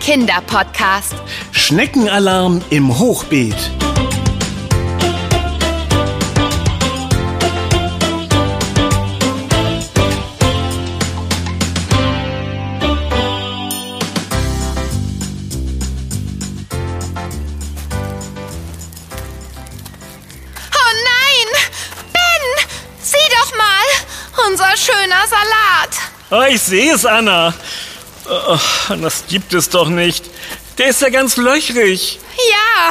Kinderpodcast. Schneckenalarm im Hochbeet. Oh nein! Ben! Sieh doch mal! Unser schöner Salat. Oh, ich sehe es, Anna. Oh, das gibt es doch nicht. Der ist ja ganz löchrig. Ja,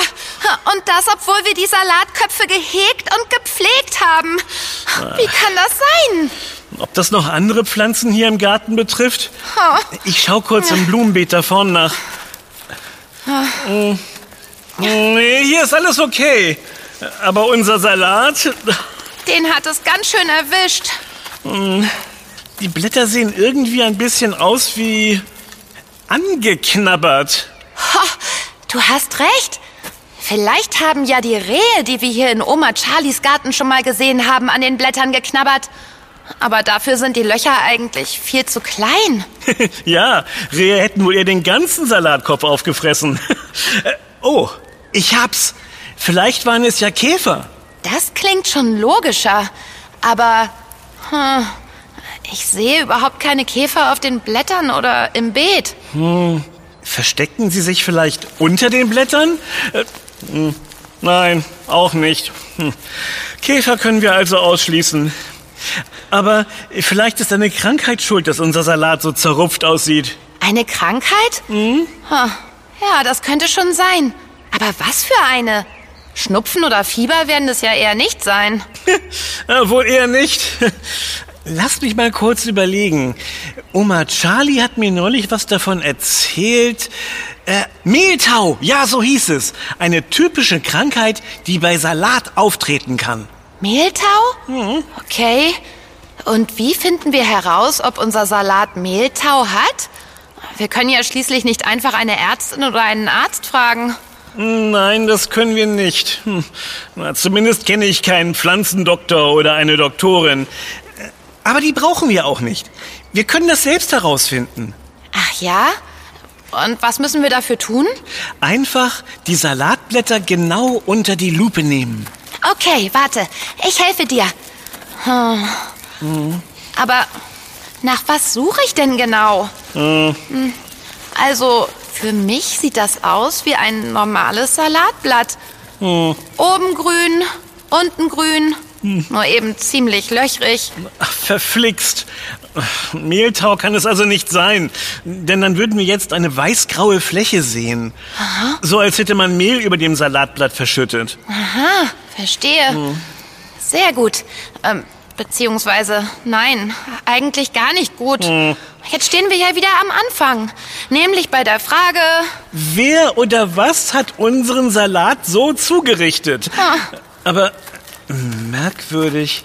und das, obwohl wir die Salatköpfe gehegt und gepflegt haben. Wie kann das sein? Ob das noch andere Pflanzen hier im Garten betrifft? Oh. Ich schau kurz im Blumenbeet da vorne nach. Mm. Nee, hier ist alles okay. Aber unser Salat, Den hat es ganz schön erwischt. die Blätter sehen irgendwie ein bisschen aus wie angeknabbert. Ho, du hast recht. Vielleicht haben ja die Rehe, die wir hier in Oma Charlies Garten schon mal gesehen haben, an den Blättern geknabbert. Aber dafür sind die Löcher eigentlich viel zu klein. ja, Rehe hätten wohl eher den ganzen Salatkopf aufgefressen. Äh, oh, ich hab's. Vielleicht waren es ja Käfer. Das klingt schon logischer. Aber hm, ich sehe überhaupt keine Käfer auf den Blättern oder im Beet. Versteckten sie sich vielleicht unter den Blättern? Äh, hm, nein, auch nicht. Hm. Käfer können wir also ausschließen. Aber vielleicht ist eine Krankheit schuld, dass unser Salat so zerrupft aussieht. Eine Krankheit? Mhm. Ja, das könnte schon sein. Aber was für eine? Schnupfen oder Fieber werden es ja eher nicht sein. Äh, wohl eher nicht. Lass mich mal kurz überlegen. Oma Charlie hat mir neulich was davon erzählt. Äh, Mehltau, ja, so hieß es. Eine typische Krankheit, die bei Salat auftreten kann. Mehltau? Okay. Und wie finden wir heraus, ob unser Salat Mehltau hat? Wir können ja schließlich nicht einfach eine Ärztin oder einen Arzt fragen. Nein, das können wir nicht. Hm. Na, zumindest kenne ich keinen Pflanzendoktor oder eine Doktorin. Aber die brauchen wir auch nicht. Wir können das selbst herausfinden. Ach ja? Und was müssen wir dafür tun? Einfach die Salatblätter genau unter die Lupe nehmen. Okay, warte. Ich helfe dir. Hm. Aber nach was suche ich denn genau? Hm. Also, für mich sieht das aus wie ein normales Salatblatt. Oben grün, unten grün, nur eben ziemlich löchrig. Verflixt. Mehltau kann es also nicht sein, denn dann würden wir jetzt eine weißgraue Fläche sehen. So als hätte man Mehl über dem Salatblatt verschüttet. Aha, verstehe. Sehr gut. Ähm, beziehungsweise, nein, eigentlich gar nicht gut. Jetzt stehen wir ja wieder am Anfang. Nämlich bei der Frage, Wer oder was hat unseren Salat so zugerichtet? Aber merkwürdig.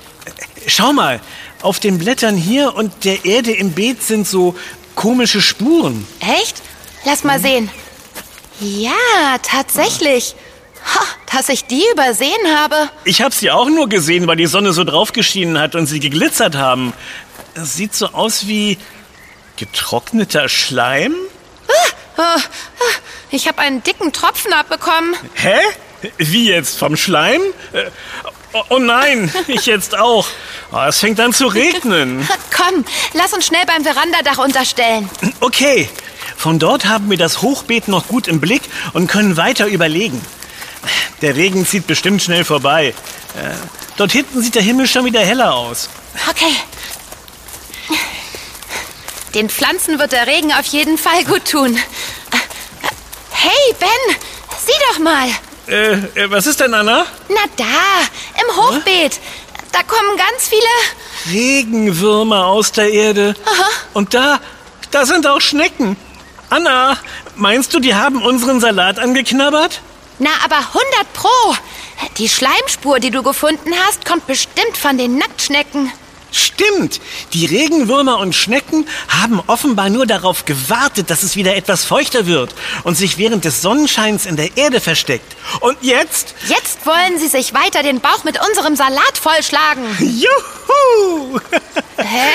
Schau mal, auf den Blättern hier und der Erde im Beet sind so komische Spuren. echt? Lass mal sehen. Ja, tatsächlich. Ha, dass ich die übersehen habe. Ich habe sie auch nur gesehen, weil die Sonne so drauf geschienen hat und sie geglitzert haben. Es sieht so aus wie getrockneter Schleim. Ich habe einen dicken Tropfen abbekommen. Hä? Wie jetzt? Vom Schleim? Äh, Oh, oh nein, ich jetzt auch. Oh, es fängt an zu regnen. Komm, lass uns schnell beim Verandadach unterstellen. Okay, von dort haben wir das Hochbeet noch gut im Blick und können weiter überlegen. Der Regen zieht bestimmt schnell vorbei. Äh, dort hinten sieht der Himmel schon wieder heller aus. Okay. Den Pflanzen wird der Regen auf jeden Fall gut tun. Hey, Ben, sieh doch mal. Äh, äh, was ist denn, Anna? Na da, im Hochbeet. Da kommen ganz viele. Regenwürmer aus der Erde. Und da, da sind auch Schnecken. Anna, meinst du, die haben unseren Salat angeknabbert? Na, aber 100 Pro. Die Schleimspur, die du gefunden hast, kommt bestimmt von den Nacktschnecken. Stimmt, die Regenwürmer und Schnecken haben offenbar nur darauf gewartet, dass es wieder etwas feuchter wird und sich während des Sonnenscheins in der Erde versteckt. Und jetzt? Jetzt wollen sie sich weiter den Bauch mit unserem Salat vollschlagen. Juhu! Hä?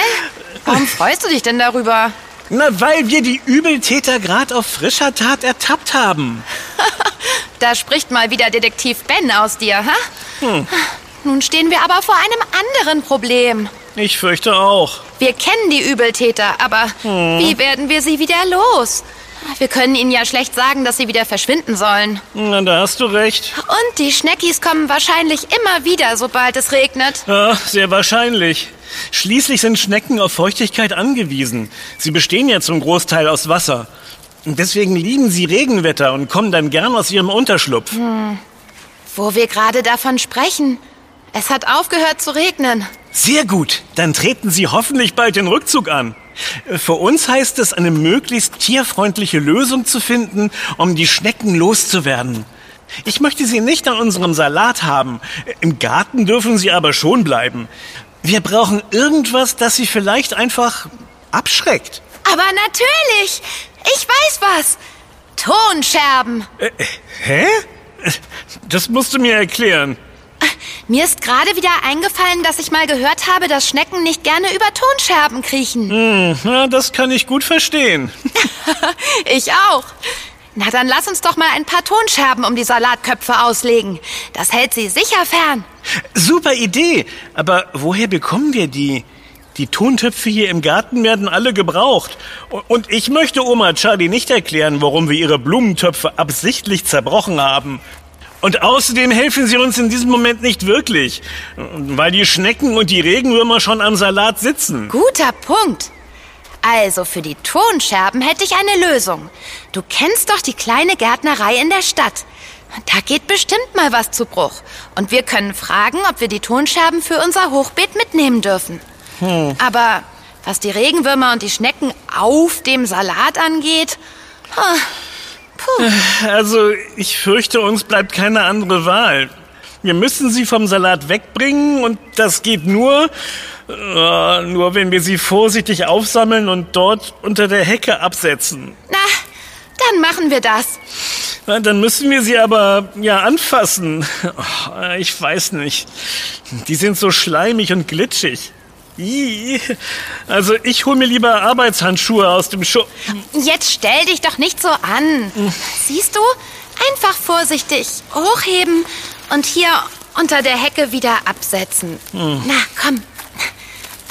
Warum freust du dich denn darüber? Na, weil wir die Übeltäter gerade auf frischer Tat ertappt haben. Da spricht mal wieder Detektiv Ben aus dir, ha? Hm. Nun stehen wir aber vor einem anderen Problem. Ich fürchte auch. Wir kennen die Übeltäter, aber hm. wie werden wir sie wieder los? Wir können ihnen ja schlecht sagen, dass sie wieder verschwinden sollen. Na, da hast du recht. Und die Schneckis kommen wahrscheinlich immer wieder, sobald es regnet. Ja, sehr wahrscheinlich. Schließlich sind Schnecken auf Feuchtigkeit angewiesen. Sie bestehen ja zum Großteil aus Wasser. Und deswegen lieben sie Regenwetter und kommen dann gern aus ihrem Unterschlupf. Hm. Wo wir gerade davon sprechen. Es hat aufgehört zu regnen. Sehr gut. Dann treten Sie hoffentlich bald den Rückzug an. Für uns heißt es, eine möglichst tierfreundliche Lösung zu finden, um die Schnecken loszuwerden. Ich möchte sie nicht an unserem Salat haben. Im Garten dürfen sie aber schon bleiben. Wir brauchen irgendwas, das sie vielleicht einfach abschreckt. Aber natürlich! Ich weiß was! Tonscherben! Äh, hä? Das musst du mir erklären. Mir ist gerade wieder eingefallen, dass ich mal gehört habe, dass Schnecken nicht gerne über Tonscherben kriechen. Hm, na, das kann ich gut verstehen. ich auch. Na, dann lass uns doch mal ein paar Tonscherben um die Salatköpfe auslegen. Das hält sie sicher fern. Super Idee. Aber woher bekommen wir die? Die Tontöpfe hier im Garten werden alle gebraucht. Und ich möchte Oma Charlie nicht erklären, warum wir ihre Blumentöpfe absichtlich zerbrochen haben. Und außerdem helfen sie uns in diesem Moment nicht wirklich, weil die Schnecken und die Regenwürmer schon am Salat sitzen. Guter Punkt. Also für die Tonscherben hätte ich eine Lösung. Du kennst doch die kleine Gärtnerei in der Stadt. Da geht bestimmt mal was zu Bruch. Und wir können fragen, ob wir die Tonscherben für unser Hochbeet mitnehmen dürfen. Hm. Aber was die Regenwürmer und die Schnecken auf dem Salat angeht, Puh. Also, ich fürchte, uns bleibt keine andere Wahl. Wir müssen sie vom Salat wegbringen und das geht nur, äh, nur wenn wir sie vorsichtig aufsammeln und dort unter der Hecke absetzen. Na, dann machen wir das. Na, dann müssen wir sie aber ja anfassen. Oh, ich weiß nicht. Die sind so schleimig und glitschig. Also ich hole mir lieber Arbeitshandschuhe aus dem Schuh. Jetzt stell dich doch nicht so an. Siehst du? Einfach vorsichtig hochheben und hier unter der Hecke wieder absetzen. Hm. Na, komm.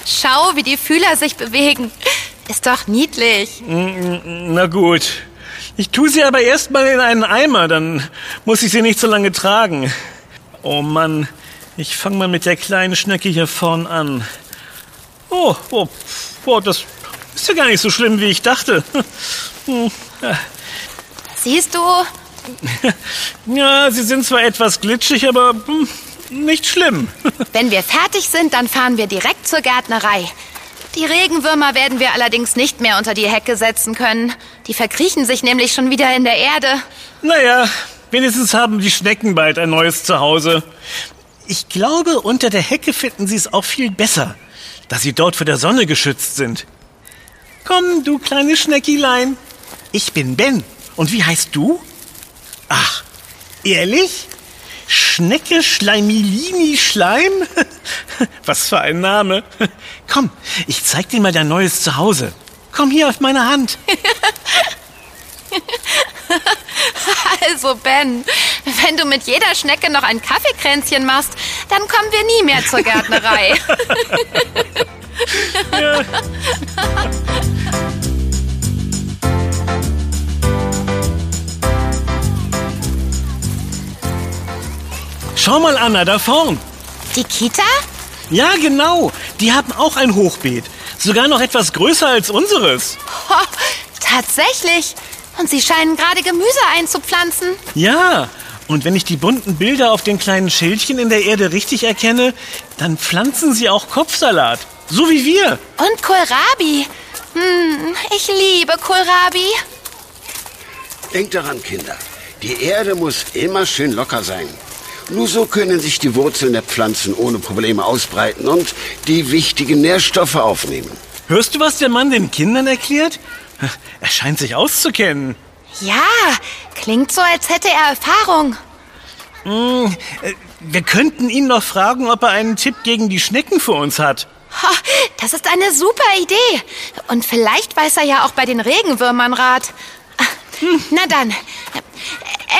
Schau, wie die Fühler sich bewegen. Ist doch niedlich. Na gut. Ich tue sie aber erstmal in einen Eimer, dann muss ich sie nicht so lange tragen. Oh Mann, ich fange mal mit der kleinen Schnecke hier vorn an. Oh, oh, oh, das ist ja gar nicht so schlimm, wie ich dachte. Hm, Siehst du? Ja, sie sind zwar etwas glitschig, aber hm, nicht schlimm. Wenn wir fertig sind, dann fahren wir direkt zur Gärtnerei. Die Regenwürmer werden wir allerdings nicht mehr unter die Hecke setzen können. Die verkriechen sich nämlich schon wieder in der Erde. Naja, wenigstens haben die Schnecken bald ein neues Zuhause. Ich glaube, unter der Hecke finden sie es auch viel besser dass sie dort vor der Sonne geschützt sind. Komm, du kleine Schneckilein. Ich bin Ben. Und wie heißt du? Ach, ehrlich? Schnecke Schleimilini Schleim? Was für ein Name. Komm, ich zeig dir mal dein neues Zuhause. Komm hier auf meine Hand. Also, Ben, wenn du mit jeder Schnecke noch ein Kaffeekränzchen machst, dann kommen wir nie mehr zur Gärtnerei. Schau mal, Anna, da vorn. Die Kita? Ja, genau. Die haben auch ein Hochbeet. Sogar noch etwas größer als unseres. Oh, tatsächlich. Und Sie scheinen gerade Gemüse einzupflanzen. Ja, und wenn ich die bunten Bilder auf den kleinen Schildchen in der Erde richtig erkenne, dann pflanzen sie auch Kopfsalat. So wie wir. Und Kohlrabi. Hm, ich liebe Kohlrabi. Denkt daran, Kinder. Die Erde muss immer schön locker sein. Nur so können sich die Wurzeln der Pflanzen ohne Probleme ausbreiten und die wichtigen Nährstoffe aufnehmen. Hörst du, was der Mann den Kindern erklärt? Er scheint sich auszukennen. Ja, klingt so, als hätte er Erfahrung. Hm, äh, wir könnten ihn noch fragen, ob er einen Tipp gegen die Schnecken für uns hat. Ha, das ist eine super Idee. Und vielleicht weiß er ja auch bei den Regenwürmern Rat. Hm, Na dann.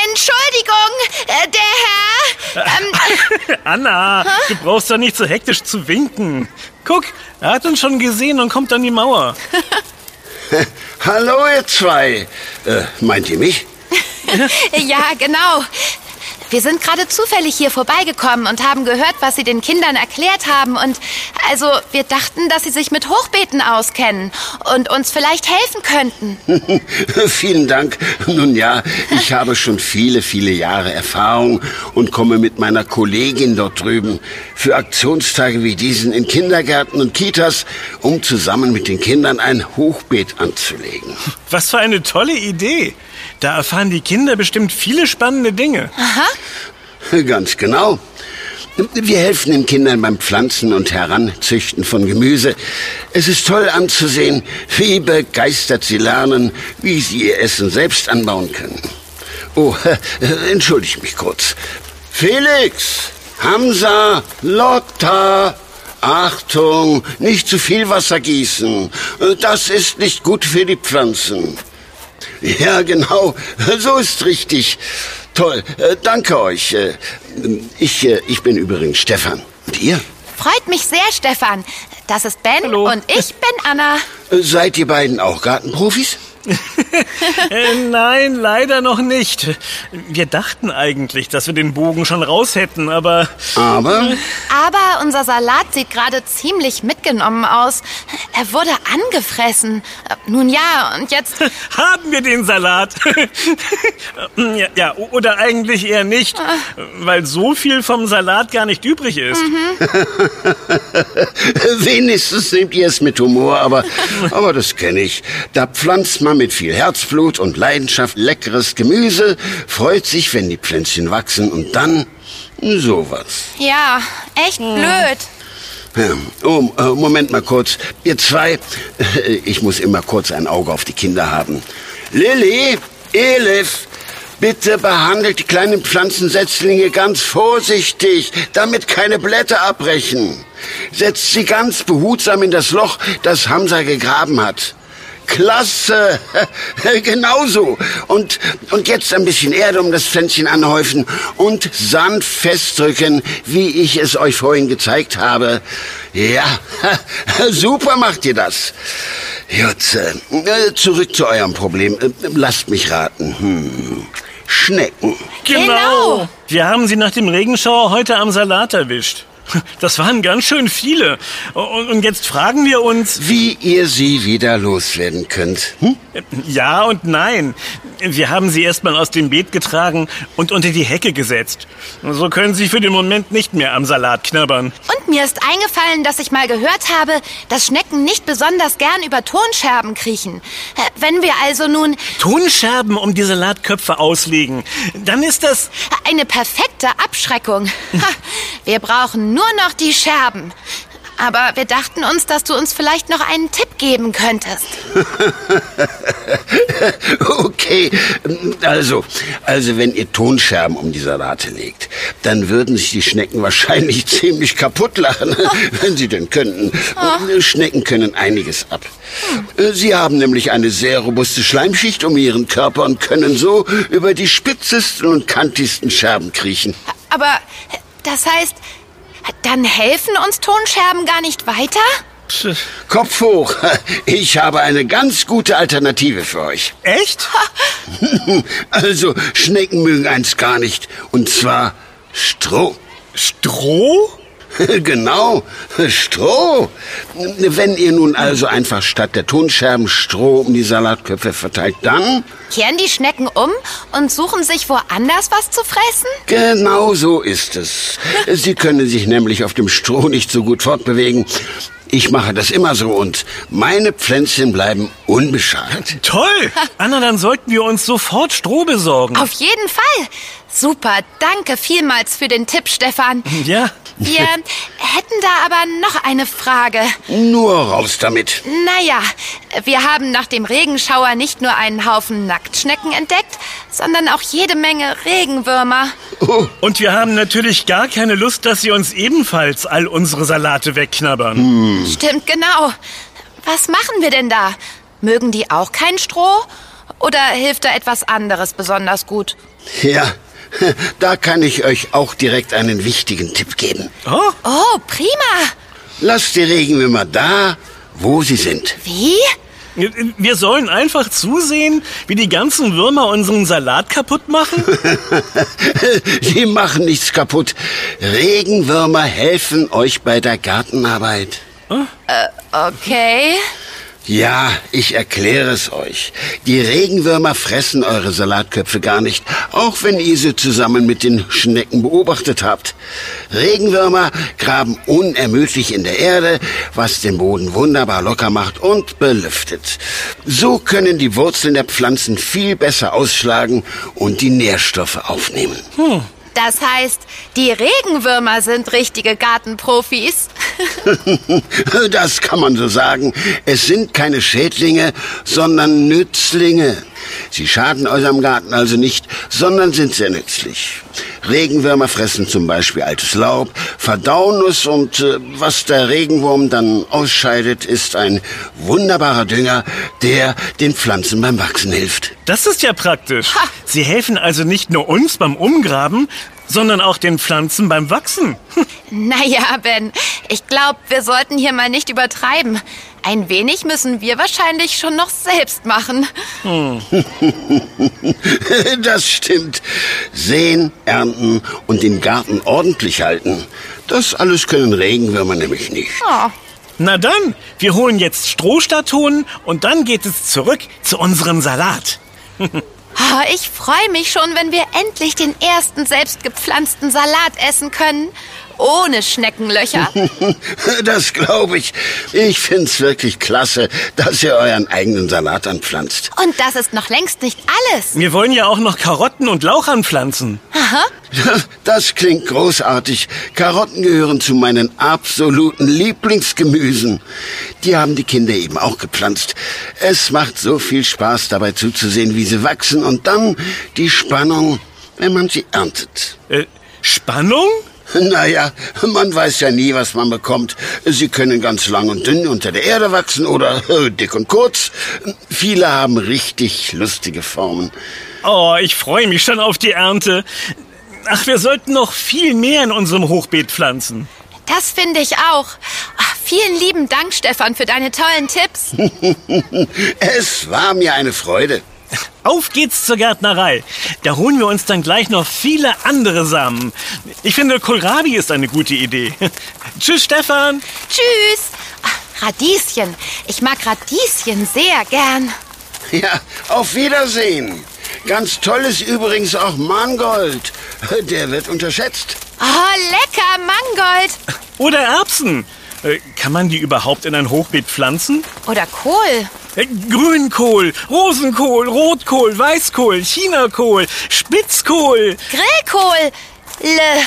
Entschuldigung, äh, der Herr. Ähm, Anna, du brauchst doch nicht so hektisch zu winken. Guck, er hat uns schon gesehen und kommt an die Mauer. Hallo, ihr zwei. Äh, meint ihr mich? ja, genau. Wir sind gerade zufällig hier vorbeigekommen und haben gehört, was Sie den Kindern erklärt haben. Und also, wir dachten, dass Sie sich mit Hochbeeten auskennen und uns vielleicht helfen könnten. Vielen Dank. Nun ja, ich habe schon viele, viele Jahre Erfahrung und komme mit meiner Kollegin dort drüben für Aktionstage wie diesen in Kindergärten und Kitas, um zusammen mit den Kindern ein Hochbeet anzulegen. Was für eine tolle Idee. Da erfahren die Kinder bestimmt viele spannende Dinge. Aha. Ganz genau. Wir helfen den Kindern beim Pflanzen und Heranzüchten von Gemüse. Es ist toll anzusehen, wie begeistert sie lernen, wie sie ihr Essen selbst anbauen können. Oh, entschuldigt mich kurz. Felix, Hamza, Lotta, Achtung, nicht zu viel Wasser gießen. Das ist nicht gut für die Pflanzen. Ja, genau, so ist richtig. Toll, äh, danke euch. Äh, Ich, äh, ich bin übrigens Stefan. Und ihr? Freut mich sehr, Stefan. Das ist Ben Hallo. und ich bin Anna. Äh, Seid ihr beiden auch Gartenprofis? Äh, nein, leider noch nicht. Wir dachten eigentlich, dass wir den Bogen schon raus hätten, aber Aber Aber unser Salat sieht gerade ziemlich mitgenommen aus. Er wurde angefressen. Äh, Nun ja, und jetzt. haben wir den Salat. ja, ja, oder eigentlich eher nicht, weil so viel vom Salat gar nicht übrig ist. wenigstens nehmt ihr es mit Humor, aber, aber das kenne ich. Da pflanzt man mit viel Herzblut und Leidenschaft leckeres Gemüse, freut sich, wenn die Pflänzchen wachsen und dann sowas. Ja, echt blöd. Ja. Oh, äh, Moment mal kurz. Ihr zwei, ich muss immer kurz ein Auge auf die Kinder haben. Lilly, Elif, bitte behandelt die kleinen Pflanzensetzlinge ganz vorsichtig, damit keine Blätter abbrechen. Setzt sie ganz behutsam in das Loch, das Hamza gegraben hat. Klasse! Genauso. Und, und jetzt ein bisschen Erde um das Pflänzchen anhäufen und sanft festdrücken, wie ich es euch vorhin gezeigt habe. Ja, super macht ihr das. Jutze, äh, zurück zu eurem Problem. Äh, Lasst mich raten. Hm. Schnecken. Genau. Wir haben sie nach dem Regenschauer heute am Salat erwischt. Das waren ganz schön viele. Und jetzt fragen wir uns, Wie ihr sie wieder loswerden könnt. Hm? ja und nein. Wir haben sie erstmal aus dem Beet getragen und unter die Hecke gesetzt. So können sie für den Moment nicht mehr am Salat knabbern. Und mir ist eingefallen, dass ich mal gehört habe, dass Schnecken nicht besonders gern über Tonscherben kriechen. Äh, Wenn wir also nun Tonscherben um die Salatköpfe auslegen, dann ist das... eine perfekte Abschreckung. Wir brauchen nur noch die Scherben. Aber wir dachten uns, dass du uns vielleicht noch einen Tipp geben könntest. Okay, also, also wenn ihr Tonscherben um die Salate legt, dann würden sich die Schnecken wahrscheinlich ziemlich kaputt lachen, wenn sie denn könnten. Schnecken können einiges ab. Sie haben nämlich eine sehr robuste Schleimschicht um ihren Körper und können so über die spitzesten und kantigsten Scherben kriechen. Aber das heißt, dann helfen uns Tonscherben gar nicht weiter? Kopf hoch, ich habe eine ganz gute Alternative für euch. Echt? Also, Schnecken mögen eins gar nicht, und zwar Stroh. Stroh? Genau, Stroh. Wenn ihr nun also einfach statt der Tonscherben Stroh um die Salatköpfe verteilt, dann Kehren die Schnecken um und suchen sich woanders was zu fressen? genau so ist es. Sie können sich nämlich auf dem Stroh nicht so gut fortbewegen. Ich mache das immer so und meine Pflänzchen bleiben unbeschadet. Toll! Anna, dann sollten wir uns sofort Stroh besorgen. Auf jeden Fall. Super, danke vielmals für den Tipp, Stefan. Ja. Wir hätten da aber noch eine Frage. Nur raus damit. Naja, wir haben nach dem Regenschauer nicht nur einen Haufen Nacktschnecken entdeckt, sondern auch jede Menge Regenwürmer. Und wir haben natürlich gar keine Lust, dass sie uns ebenfalls all unsere Salate wegknabbern. Stimmt genau. Was machen wir denn da? Mögen die auch kein Stroh? Oder hilft da etwas anderes besonders gut? Ja, da kann ich euch auch direkt einen wichtigen Tipp geben. Oh, Oh, prima. Lasst die Regenwürmer da, wo sie sind. Wie? wir sollen einfach zusehen, wie die ganzen Würmer unseren Salat kaputt machen? Die machen nichts kaputt. Regenwürmer helfen euch bei der Gartenarbeit. Okay. Ja, ich erkläre es euch. Die Regenwürmer fressen eure Salatköpfe gar nicht, auch wenn ihr sie zusammen mit den Schnecken beobachtet habt. Regenwürmer graben unermüdlich in der Erde, was den Boden wunderbar locker macht und belüftet. So können die Wurzeln der Pflanzen viel besser ausschlagen und die Nährstoffe aufnehmen. Das heißt, die Regenwürmer sind richtige Gartenprofis. Das kann man so sagen. Es sind keine Schädlinge, sondern Nützlinge. Sie schaden eurem Garten also nicht, sondern sind sehr nützlich. Regenwürmer fressen zum Beispiel altes Laub, verdauen es und äh, was der Regenwurm dann ausscheidet, ist ein wunderbarer Dünger, der den Pflanzen beim Wachsen hilft. Das ist ja praktisch. Sie helfen also nicht nur uns beim Umgraben, sondern auch den Pflanzen beim Wachsen. Naja, Ben, ich glaube, wir sollten hier mal nicht übertreiben. Ein wenig müssen wir wahrscheinlich schon noch selbst machen. Das stimmt. Säen, ernten und den Garten ordentlich halten. Das alles können Regenwürmer nämlich nicht. Oh. Na dann, wir holen jetzt Stroh statt Hohn und dann geht es zurück zu unserem Salat. Oh, ich freue mich schon, wenn wir endlich den ersten selbstgepflanzten Salat essen können. Ohne Schneckenlöcher. Das glaube ich. Ich find's wirklich klasse, dass ihr euren eigenen Salat anpflanzt. Und das ist noch längst nicht alles. Wir wollen ja auch noch Karotten und Lauch anpflanzen. Das klingt großartig. Karotten gehören zu meinen absoluten Lieblingsgemüsen. Die haben die Kinder eben auch gepflanzt. Es macht so viel Spaß dabei zuzusehen, wie sie wachsen und dann die Spannung, wenn man sie erntet. Äh, Spannung? Naja, man weiß ja nie, was man bekommt. Sie können ganz lang und dünn unter der Erde wachsen oder äh, dick und kurz. Viele haben richtig lustige Formen. Oh, ich freue mich schon auf die Ernte. Ach, wir sollten noch viel mehr in unserem Hochbeet pflanzen. Das finde ich auch. Ach, vielen lieben Dank, Stefan, für deine tollen Tipps. Es war mir eine Freude. Auf geht's zur Gärtnerei. Da holen wir uns dann gleich noch viele andere Samen. Ich finde, Kohlrabi ist eine gute Idee. Tschüss, Stefan. Tschüss. Ach, Radieschen. Ich mag Radieschen sehr gern. Ja, auf Wiedersehen. Ganz toll ist übrigens auch Mangold. Der wird unterschätzt. Oh, lecker, Mangold. Oder Erbsen. Äh, Kann man die überhaupt in ein Hochbeet pflanzen? Oder Kohl. Grünkohl, Rosenkohl, Rotkohl, Weißkohl, Chinakohl, Spitzkohl. Grillkohl. Le.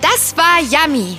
Das war Yummy,